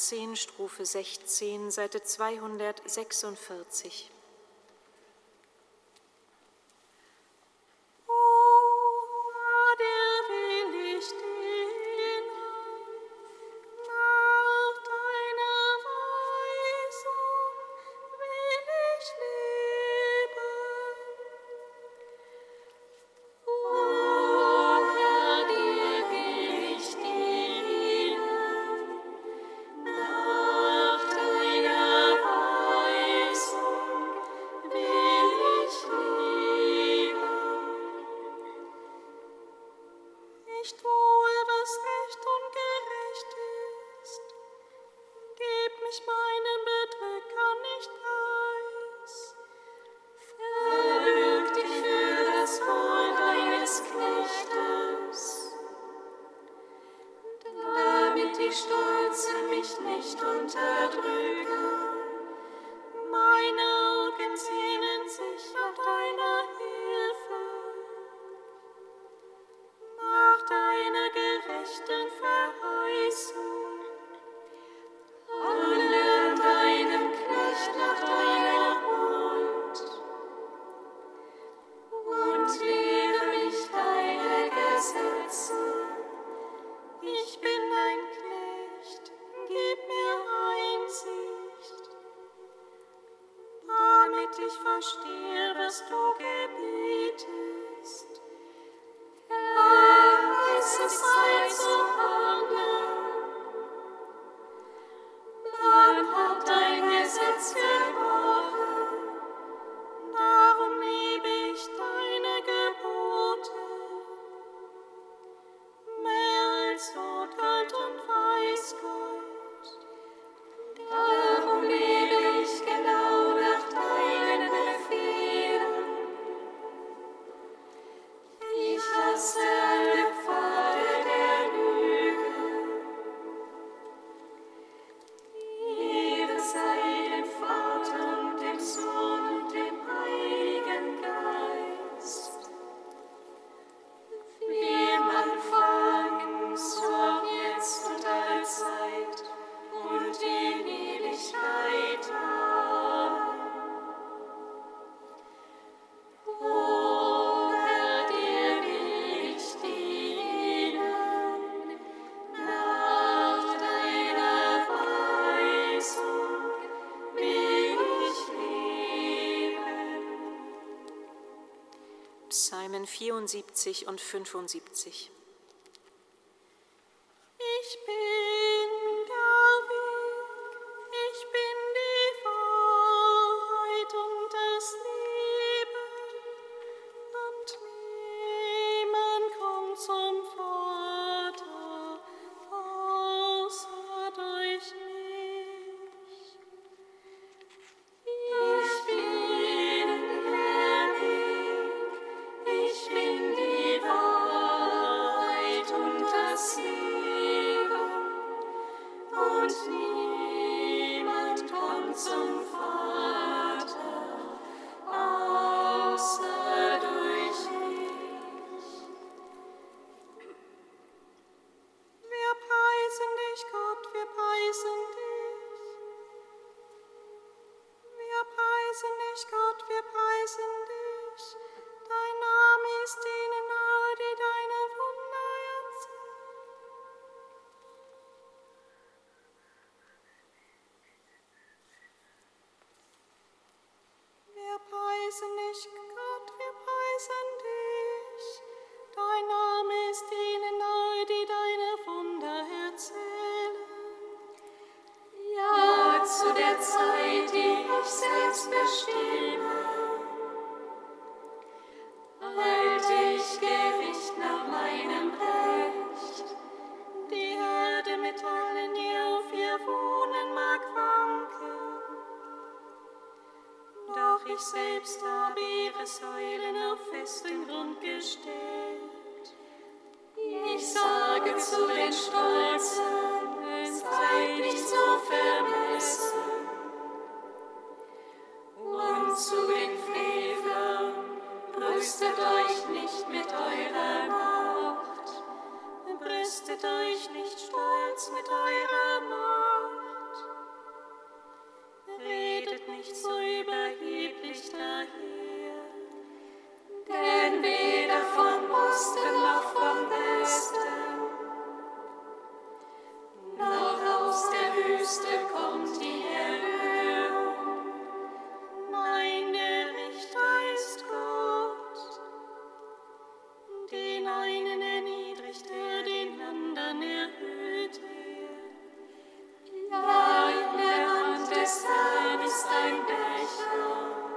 18, Strophe 16, Seite 246. Psalmen 74 und 75. Zu den Stolzen, es sei nicht so vermessen. Und zu den Frevlern, brüstet euch nicht mit eurer Macht, brüstet euch nicht stolz mit eurer Macht. Redet nicht so überheblich dahin. ist ein Becher.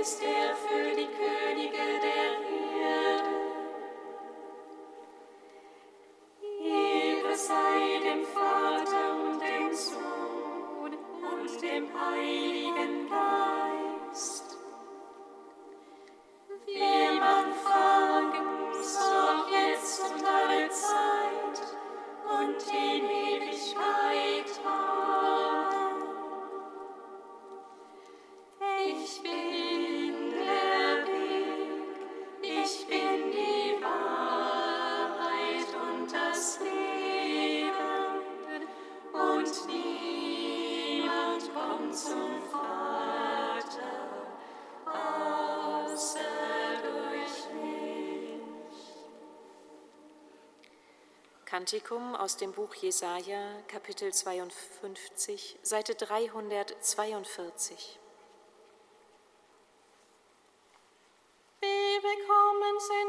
ist for für Kantikum aus dem Buch Jesaja, Kapitel 52, Seite 342. Bekommen sind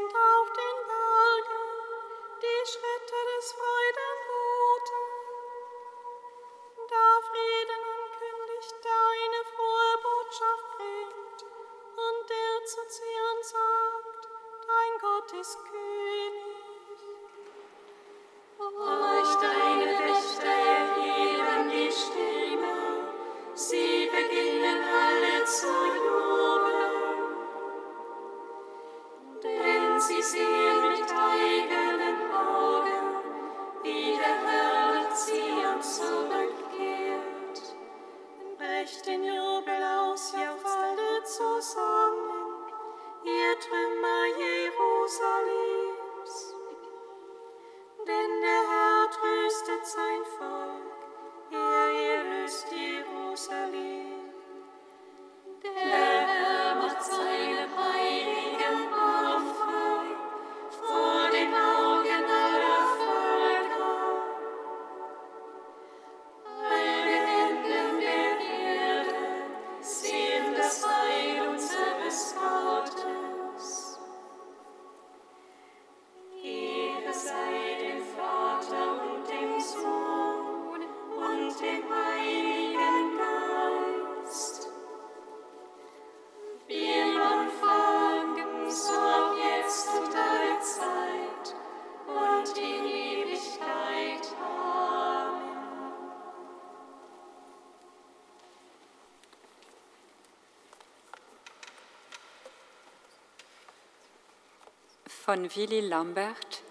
von Willy Lambert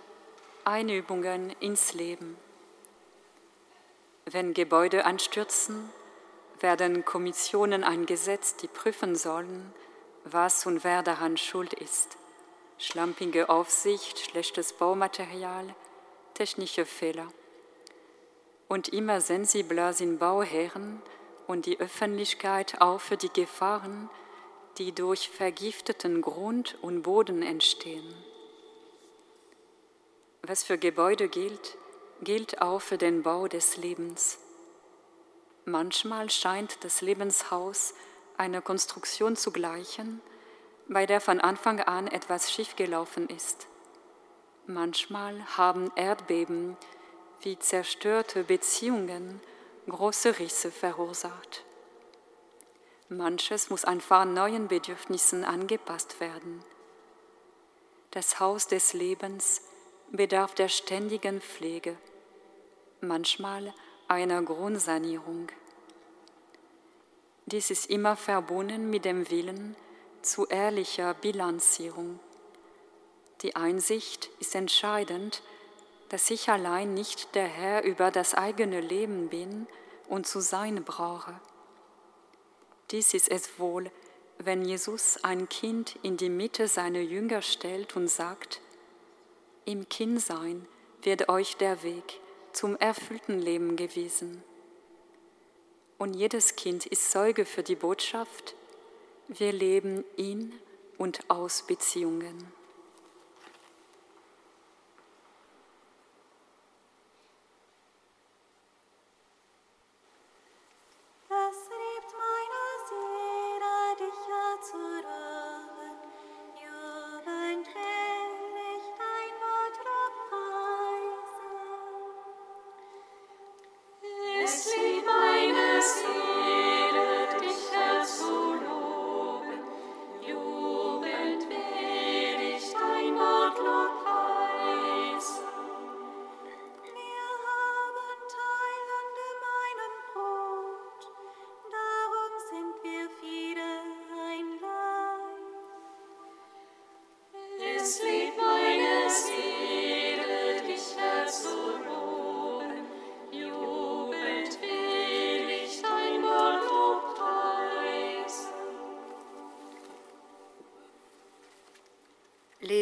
Einübungen ins Leben. Wenn Gebäude anstürzen, werden Kommissionen eingesetzt, die prüfen sollen, was und wer daran schuld ist. Schlampige Aufsicht, schlechtes Baumaterial, technische Fehler. Und immer sensibler sind Bauherren und die Öffentlichkeit auch für die Gefahren, die durch vergifteten Grund und Boden entstehen. Was für Gebäude gilt, gilt auch für den Bau des Lebens. Manchmal scheint das Lebenshaus einer Konstruktion zu gleichen, bei der von Anfang an etwas schiefgelaufen ist. Manchmal haben Erdbeben wie zerstörte Beziehungen große Risse verursacht. Manches muss einfach neuen Bedürfnissen angepasst werden. Das Haus des Lebens bedarf der ständigen Pflege, manchmal einer Grundsanierung. Dies ist immer verbunden mit dem Willen zu ehrlicher Bilanzierung. Die Einsicht ist entscheidend, dass ich allein nicht der Herr über das eigene Leben bin und zu sein brauche. Dies ist es wohl, wenn Jesus ein Kind in die Mitte seiner Jünger stellt und sagt, im Kindsein wird euch der Weg zum erfüllten Leben gewiesen. Und jedes Kind ist Zeuge für die Botschaft, wir leben in und aus Beziehungen.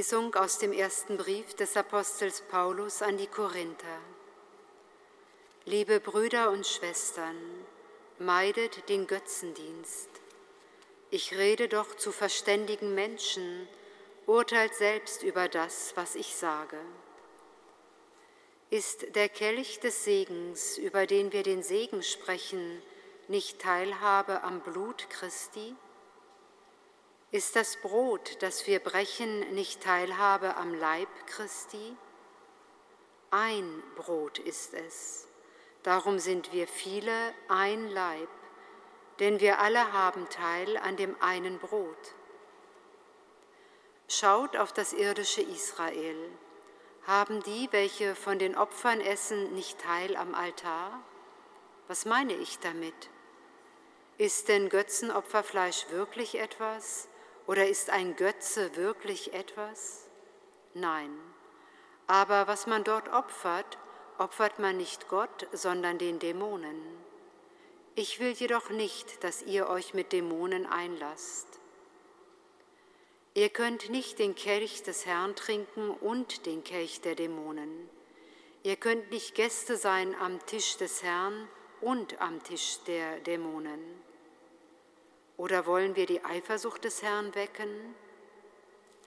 Lesung aus dem ersten Brief des Apostels Paulus an die Korinther. Liebe Brüder und Schwestern, meidet den Götzendienst. Ich rede doch zu verständigen Menschen, urteilt selbst über das, was ich sage. Ist der Kelch des Segens, über den wir den Segen sprechen, nicht Teilhabe am Blut Christi? Ist das Brot, das wir brechen, nicht Teilhabe am Leib Christi? Ein Brot ist es. Darum sind wir viele ein Leib, denn wir alle haben Teil an dem einen Brot. Schaut auf das irdische Israel. Haben die, welche von den Opfern essen, nicht Teil am Altar? Was meine ich damit? Ist denn Götzenopferfleisch wirklich etwas? Oder ist ein Götze wirklich etwas? Nein. Aber was man dort opfert, opfert man nicht Gott, sondern den Dämonen. Ich will jedoch nicht, dass ihr euch mit Dämonen einlasst. Ihr könnt nicht den Kelch des Herrn trinken und den Kelch der Dämonen. Ihr könnt nicht Gäste sein am Tisch des Herrn und am Tisch der Dämonen. Oder wollen wir die Eifersucht des Herrn wecken?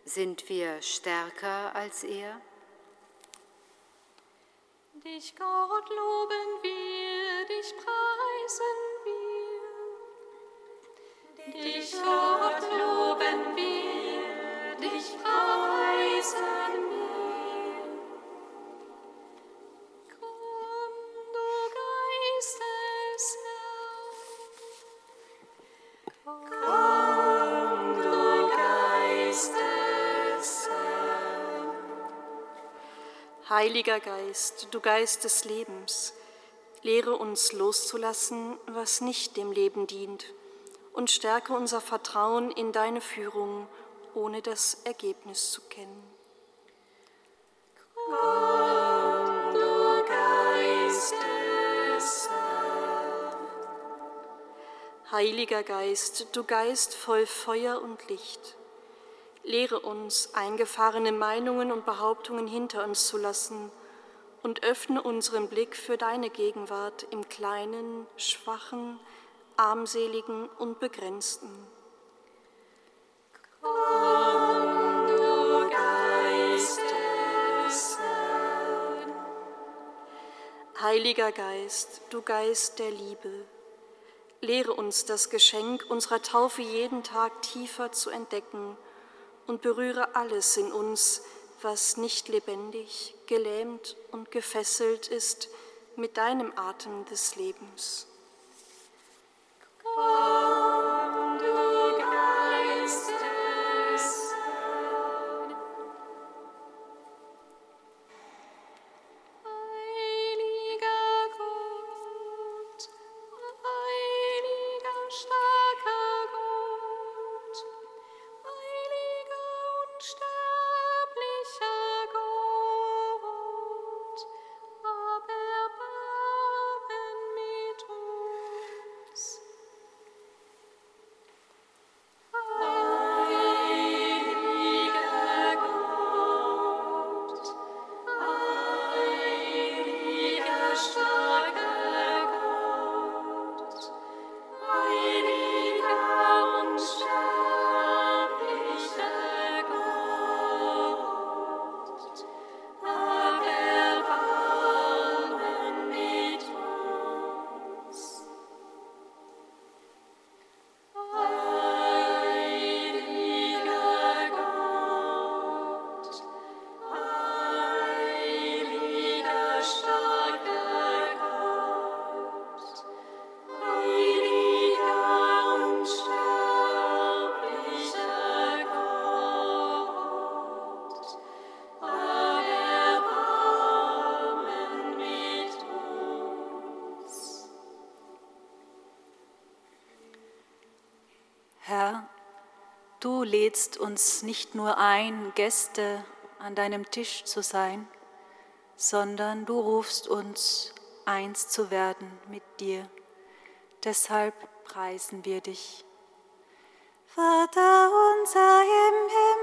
Sind wir stärker als er? Dich, Gott, loben wir, dich preisen wir. Dich, Gott, loben wir, dich preisen wir. Heiliger Geist, du Geist des Lebens, lehre uns loszulassen, was nicht dem Leben dient, und stärke unser Vertrauen in deine Führung, ohne das Ergebnis zu kennen. Heiliger Geist, du Geist voll Feuer und Licht, lehre uns, eingefahrene Meinungen und Behauptungen hinter uns zu lassen und öffne unseren Blick für deine Gegenwart im kleinen, schwachen, armseligen und begrenzten. Komm, du Geist des Heiliger Geist, du Geist der Liebe, Lehre uns das Geschenk unserer Taufe jeden Tag tiefer zu entdecken und berühre alles in uns, was nicht lebendig, gelähmt und gefesselt ist mit deinem Atem des Lebens. Komm, lädst uns nicht nur ein, Gäste an deinem Tisch zu sein, sondern du rufst uns, eins zu werden mit dir. Deshalb preisen wir dich. Vater unser im Himmel,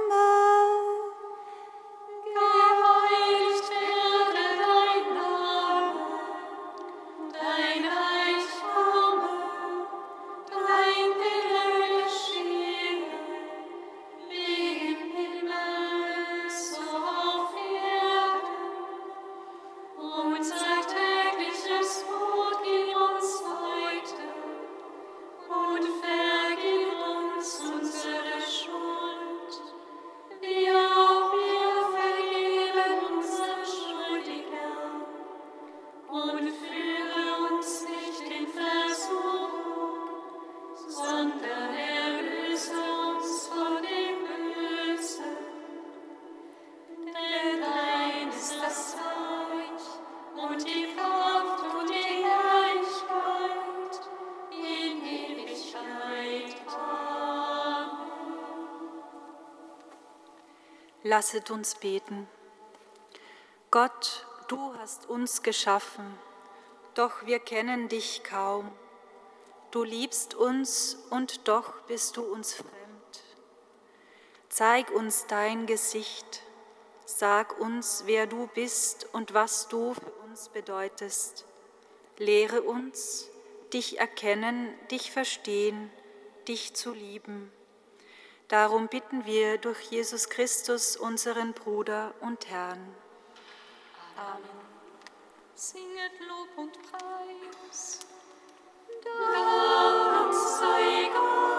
lasset uns beten. Gott, du hast uns geschaffen, doch wir kennen dich kaum. Du liebst uns und doch bist du uns fremd. Zeig uns dein Gesicht, sag uns, wer du bist und was du für uns bedeutest. Lehre uns, dich erkennen, dich verstehen, dich zu lieben. Darum bitten wir durch Jesus Christus, unseren Bruder und Herrn. Singet Lob und Preis. Dank sei Gott,